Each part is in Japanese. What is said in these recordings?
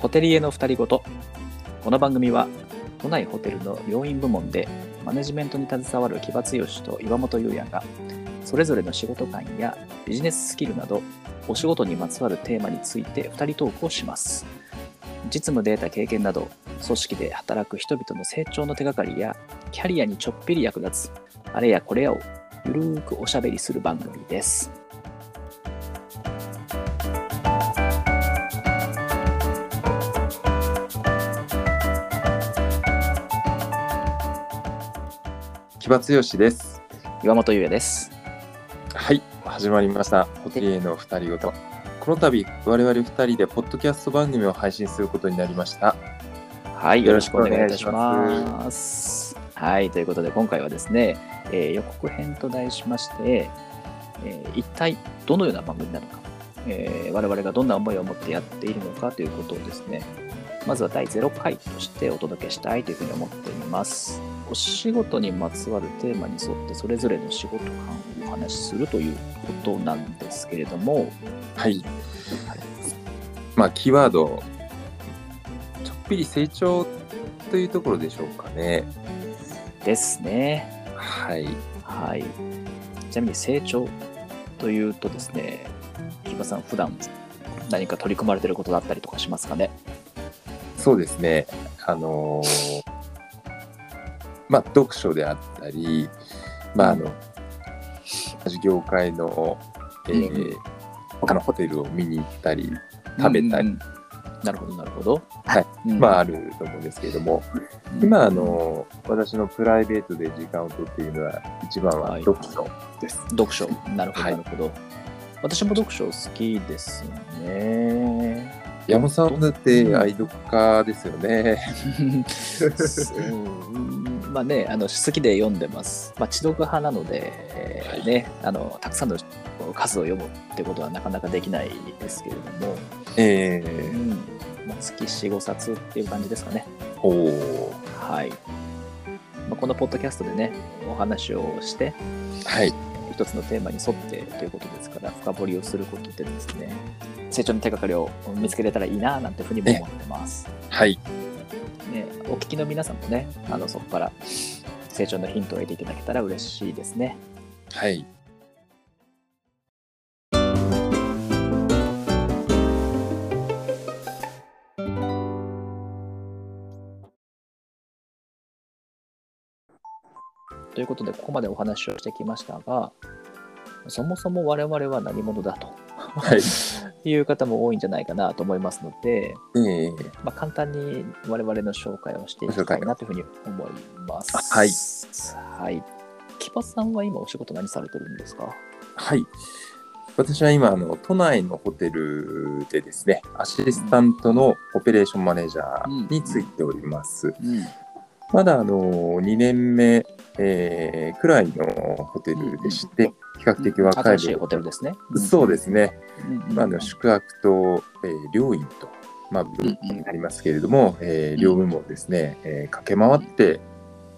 ホテリエの二人ごと。この番組は都内ホテルの病院部門でマネジメントに携わる木場剛と岩本優也がそれぞれの仕事観やビジネススキルなどお仕事にまつわるテーマについて2人トークをします。実務データ経験など組織で働く人々の成長の手がかりやキャリアにちょっぴり役立つあれやこれやをゆるーくおしゃべりする番組です。場剛です。岩本優也ですはい、始まりました。ホテリエの二人ごと。この度、我々二人でポッドキャスト番組を配信することになりました。はい、よろしくお願いいたし。ますはい、ということで今回はですね、えー予告編と題しまして、えー一体どのような番組なのか、えー我々がどんな思いを持ってやっているのかということをですね、まずは第0回としてお届けしたいというふうに思っています。お仕事にまつわるテーマに沿ってそれぞれの仕事観をお話しするということなんですけれども、はい。まあ、キーワード、ちょっぴり成長というところでしょうかね。ですね。はい。はい。ちなみに成長というとですね、木場さん、普段何か取り組まれてることだったりとかしますかね？そうですね。あのーまあ、読書であったり、まあ、あの、業界の、えーうんうん他のホテルを見に行ったり、食べたり、うんうんなるほど、なるほど。はいうんまあ、あると思うんですけれども、今、あ、の、私のプライベートで時間を取っているのは、一番ははい読書です。読書。なるほど、はいなるほど。私も読書好きですね。山本さんだって愛読家ですよね。うんまあね、あの好きで読んでます。まあ、知読派なので、えーね、あのたくさんの数を読むってことはなかなかできないですけれども、えー、うんまあ、月4、5冊っていう感じですかね。おーはい。まあ、このポッドキャストでね、お話をして、はい。一つのテーマに沿ってということですから、深掘りをすることでですね、成長の手がかりを見つけれたらいいななんていうふうにも思ってます。はい。ね、お聞きの皆さんもね、あのそこから成長のヒントを得ていただけたら嬉しいですね。はい。ということで、ここまでお話をしてきましたが、そもそも我々は何者だとはい。いう方も多いんじゃないかなと思いますので、えー、まあ、簡単に我々の紹介をしていきたいなというふうに思います。はい。はい。木場さんは今お仕事何されてるんですか？はい。私は今、あの、都内のホテルでですね、アシスタントのオペレーションマネージャーについております。うん。まだ、あの、2年目、えーくらいのホテルでして、比較的若いホテルですね。そうですね。うん。まあ、あの宿泊と、えー療院と、まあ、部分になりますけれども、えー両部門ですね、えー駆け回って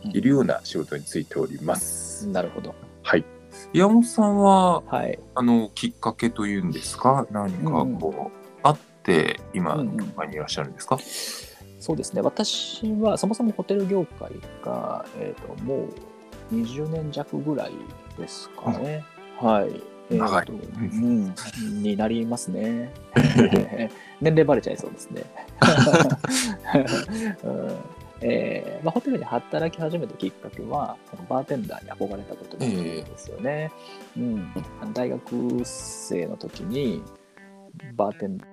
いるような仕事についております。なるほど。はい。岩本さんははい。あのきっかけというんですか？何かこう、あって今うにいらっしゃるんですか、そうですね。私はそもそもホテル業界が、えー、ともう20年弱ぐらいですかね。はい。えーと長いうん、になりますね。年齢バレちゃいそうですね。うんえーまあ、ホテルに働き始めたきっかけは、そのバーテンダーに憧れたことなんですよね。うん、あの大学生の時にバーテンダ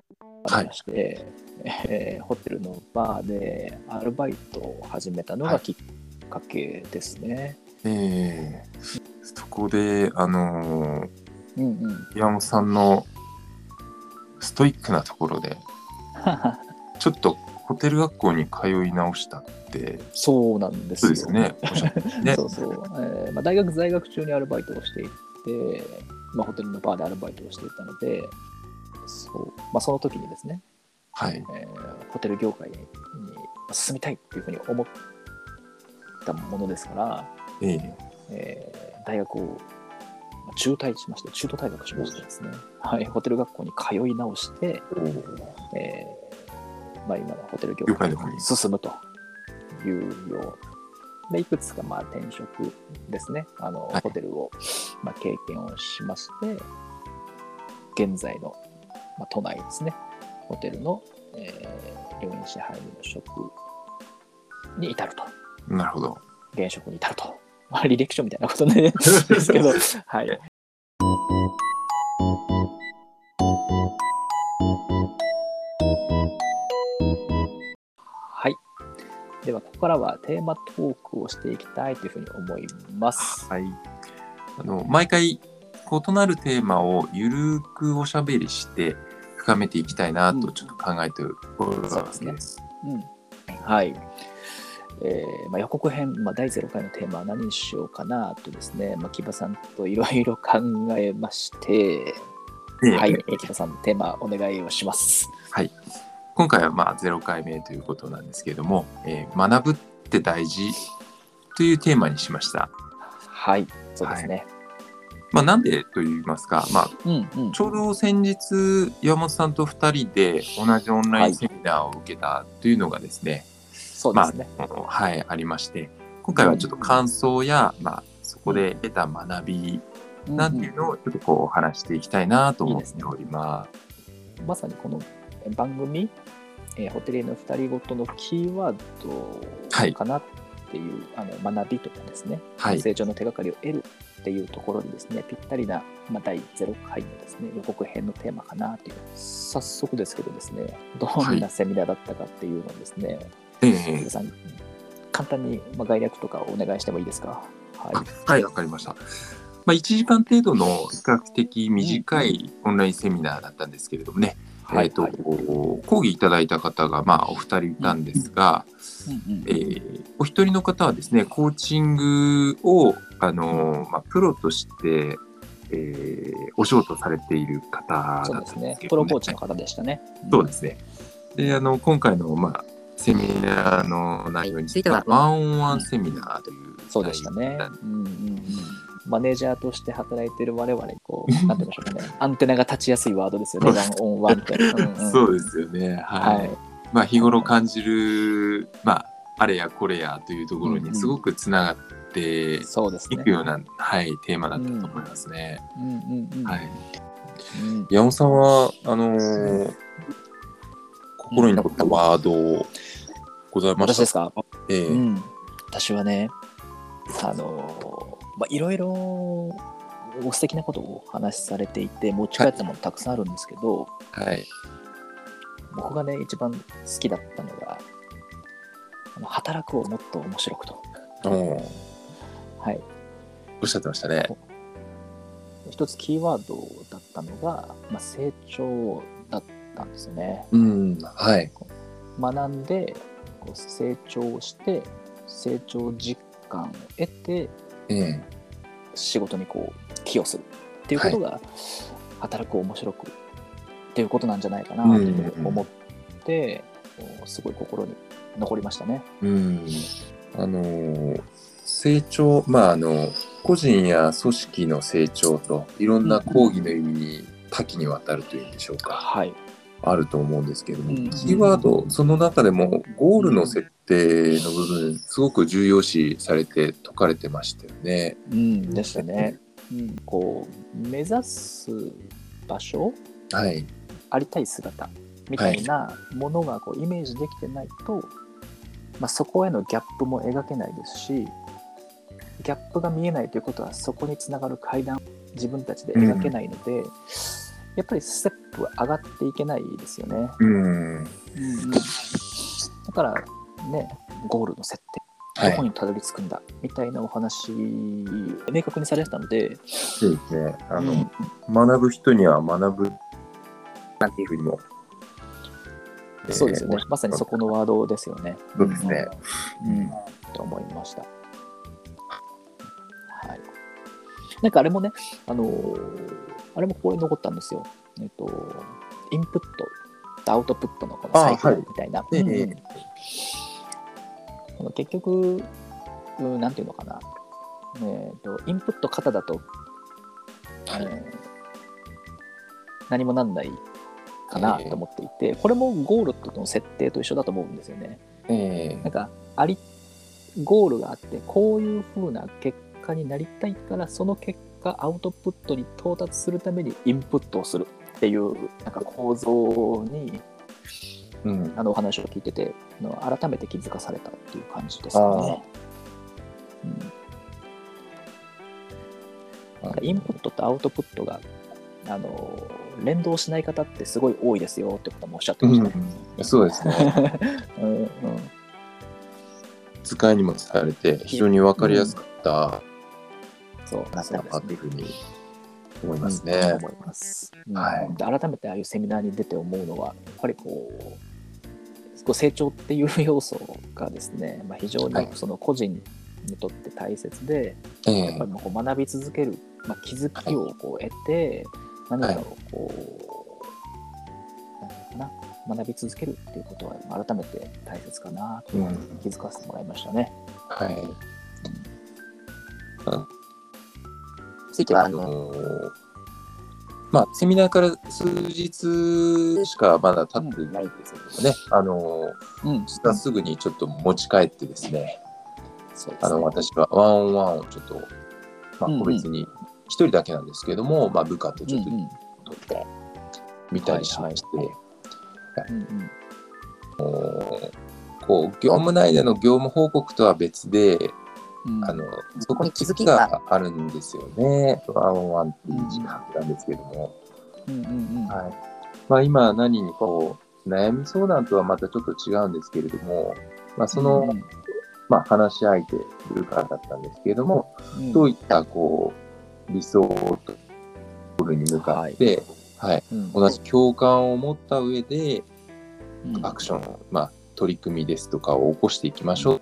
ーをして、えーホテルのバーでアルバイトを始めたのがきっかけですね。えーそこであのーうんうん、岩本さんのストイックなところで ちょっとホテル学校に通い直したってそうなんですよ。そうですよね ねそうそう。えーまあ、大学在学中にアルバイトをしていて、まあ、ホテルのバーでアルバイトをしていたので、そうまあ、その時にですね、はい。えーホテル業界に進みたいっていうふうに思ったものですから、ええ。えー大学をまあ中退しまして、中途退学しましてですね、はい、ホテル学校に通い直して、えーまあ、今のホテル業界に進むというようでいくつかまあ転職ですね。あの、はい。ホテルを、まあ、経験をしまして現在の、まあ、都内ですねホテルの、えー病院支配人の職に至るとなるほど。現職に至ると、まあ、履歴書みたいなことねですけど はいはい。では、ここからはテーマトークをしていきたいというふうに思います。はい。あの、毎回、異なるテーマをゆるーくおしゃべりして、深めていきたいなとちょっと考えておるわけです。うん。はい。えーまあ、予告編、まあ、第0回のテーマは何にしようかなとですね、まあ、木場さんといろいろ考えまして、ではい、えー木場さん、テーマお願いをします。今回はまあ0回目ということなんですけれども、えー学ぶって大事というテーマにしました。はい、そうですね。まあ、なんでと言いますか、まあ、うんうん。ちょうど先日山本さんと2人で同じオンラインセミナーを受けたというのがですね、そうですね。まあ、はい、ありまして今回はちょっと感想や、まあ、そこで得た学びなんていうのをちょっとこう話していきたいなと思っております。まさにこの番組、えーホテリエの二人ごとのキーワーはいドかなっていう、あの学びとかですね、はい成長の手がかりを得るっていうところにですね、ぴったりな、まあ、第0回のですね、予告編のテーマかなという。早速ですけどですね、どんなセミナーだったかっていうのをですね、ええ皆さん、簡単に、まあ、概略とかお願いしてもいいですか？はい。はい、わかりました。まあ、1時間程度の比較的短いオンラインセミナーだったんですけれどもね、はい。えっとはい講義いただいた方が、まあ、お二人いたんですが、うんうんえーお一人の方はですね、コーチングを、あのーまあ、プロとして、えーお仕事されている方だったんそうですけ。ど、ねプロコーチの方でしたね。そうですね。で、あの、今回の、まあ、セミナーの内容については、ワンオンワンセミナーという、そうでしたね。うんうんうん、マネージャーとして働いてる我々、こう、なんて言いましょうかね、アンテナが立ちやすいワードですよね、ワンオンワンって。うんうんそうですよね。はい。はい。まあ、日頃感じる、まあ、あれやこれやというところうんうんにすごくつながってそうですねいく。ような、はい、テーマだったと思いますね。うんうんうん。はい。うん山本さんは、あのー心に残ったワードございました私ですか、ええうん、私はね、あのーまあ、いろいろ素敵なことをお話しされていて、持ち帰ったものたくさんあるんですけど、はい。僕がね、一番好きだったのが、働くをもっと面白くと。はい。おっしゃってましたね。一つキーワードだったのが、まあ、成長だったんですよね。うん、はい。学んでこう成長して成長実感を得てええ仕事にこう寄与するっていうことが、働く面白くっていうことなんじゃないかなと思って、すごい心に残りましたね。うん。あのー成長、まあ、あの、個人や組織の成長といろんな講義の意味に多岐にわたるというんでしょうか。はい。あると思うんですけども、うんキーワード、その中でもゴールの設定の部分、すごく重要視されて説かれてましたよね。うん、ですね。うん、こう目指す場所？はい。ありたい姿みたいなものがこうイメージできてないと、まあ、そこへのギャップも描けないですしギャップが見えないということはそこにつながる階段自分たちで描けないので、やっぱりステップは上がっていけないですよね。うん。だからねゴールの設定はい。どこにたどり着くんだみたいなお話を明確にされてたので、そうですね。あの、うん学ぶ人には学ぶ、なんていうふうにも。そうですよねえーまさにそこのワードですよね。そうですね。うん、うんと思いました。はい。なんかあれもね、あのーあれもここに残ったんですよ。えっと、インプットとアウトプットのこのサイクルみたいな。うんうん結局、うんなんていうのかな。えっと、インプット型だと、えー何もなんないかなと思っていて、これもゴールとの設定と一緒だと思うんですよね。えなんかありゴールがあってこういう風な結果になりたいからその結果アウトプットに到達するためにインプットをするっていうなんか構造にうん。あのお話を聞いてて改めて気づかされたっていう感じですかね。うんインプットとアウトプットがあの連動しない方ってすごい多いですよってこともおっしゃってましたね。そうですね。うんうん使いにもされて、非常に分かりやすかったそうなそうですねというふうに思いますうんね。思い。ます、はい改めてああいうセミナーに出て思うのはやっぱりこうこう成長っていう要素がですね、まあ、非常はい。にその個人にとって大切で、えやっぱりこう学び続ける、まあ、気づきをこう得て、何かをこう、なんていうのかな学び続けるっていうことは改めて大切かなとうん。気づかせてもらいましたね。はい。ついてはあの、ーまあ、セミナーから数日しかまだ経っていないんですけどもね、あのーうん、実はすぐにちょっと持ち帰ってですね、そうですね。あの私はワンオンワンをちょっと、まあ、うんうん。個別に一人だけなんですけども、まあ、部下とちょっとうんうん。取ってみたりしまして、うんうん。こう業務内での業務報告とは別で、うん。あのそこに気づきがあるんですよね、ワンオンワンっていう時間なんですけども。今何にこう悩み相談とはまたちょっと違うんですけれども、まあ、その、うんまあ、話し相手部下だったんですけれども、うん。どういったこう理想とゴールに向かって、はい。うん。同じ共感を持った上でうん。アクション、まあ、取り組みですとかを起こしていきましょう。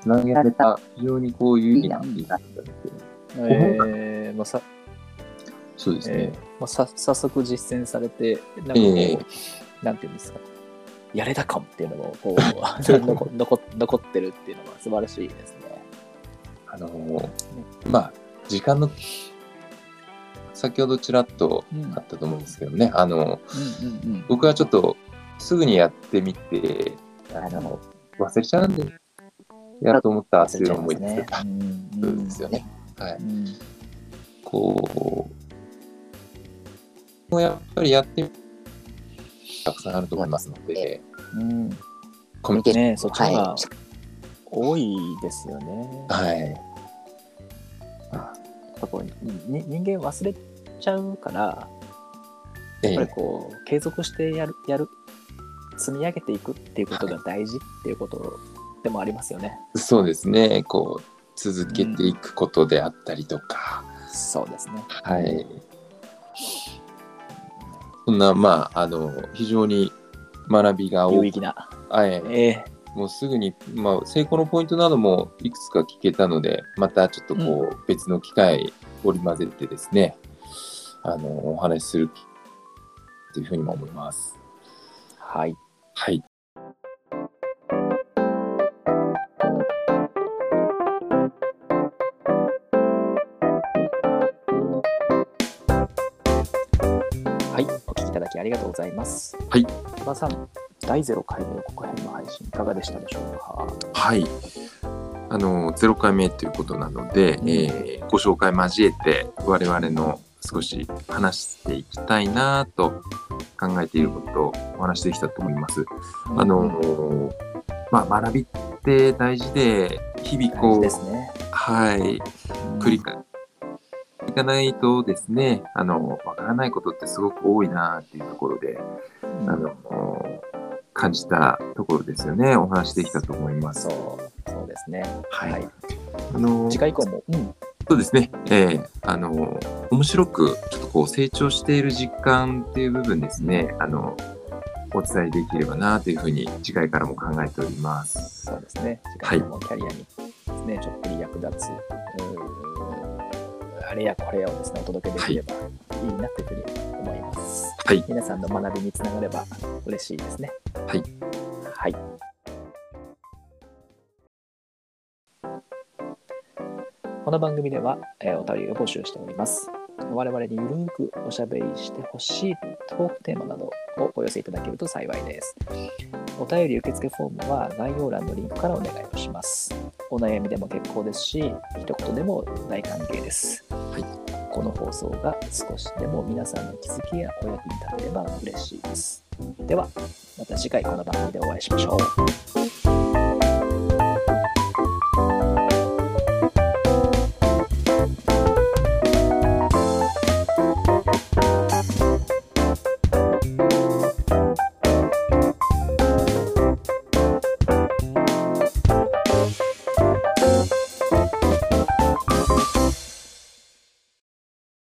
つなげられた。非常にこう有意義なうんいいなったんですけど、えーまあさそうですね。えーまあ、さ早速実践されて、なんかこう、ええ。なんていうんですか、やれた感っていうのもこう 残残残ってるっていうのが素晴らしいですね。あのーまあ、時間の、先ほどちらっとうん。あったと思うんですけどね、あの、うんうんうん。僕はちょっとすぐにやってみて、あの、忘れちゃうんで、やろうと思ったっていう思いですね。そうですよね。はい。うんこう、もうやっぱりやってみたくさんあると思いますので、うんコミュニケーションねそっちが多いですよね。はい。やっぱこうに人間忘れちゃうから、えやっぱりえこう継続してやるやる積み上げていくっていうことが大事っていうことでもありますよね。そうですね。こう、続けていくことであったりとか、そうですね。はい。そんな、まあ、あの、非常に学びが多く、有意義な。はい、ええもうすぐに、まあ、成功のポイントなどもいくつか聞けたので、またちょっとこう、別の機会織り交ぜてですね、あの、お話しするというふうにも思います。はい。はい。はい。お聞きいただきありがとうございます。はい。千葉さん、第0回の予告編の配信いかがでしたでしょうか？はい。あの、0回目ということなので、うんえーご紹介交えて、我々の少し話していきたいなと考えていることをお話しできたと思います。あの、まあ、学びって大事で、日々大こう、事ですね。はい、繰り返いかないとですね、あの、わからないことってすごく多いなっていうところで、うんあの、感じたところですよね。お話できたと思います。そう、そうですね。はいはい。あの、次回以降も、うん、そうですね。えーあの、面白く、ちょっとこう、成長している実感っていう部分ですね、あの、お伝えできればなというふうに、次回からも考えております。そうですね。次回もキャリアにですね、ちょっぴり役立つ、あれやこれやをですね、お届けできればいいなというふうに思います。はい。皆さんの学びにつながれば嬉しいですね。はい。はい。この番組では、えーお便りを募集しております。我々にゆるくおしゃべりしてほしいトークテーマなどをお寄せいただけると幸いです。お便り受付フォームは概要欄のリンクからお願いをします。お悩みでも結構ですし、一言でも大歓迎です。この放送が少しでも皆さんの気づきやお役に立てれば嬉しいです。では、また次回この番組でお会いしましょう。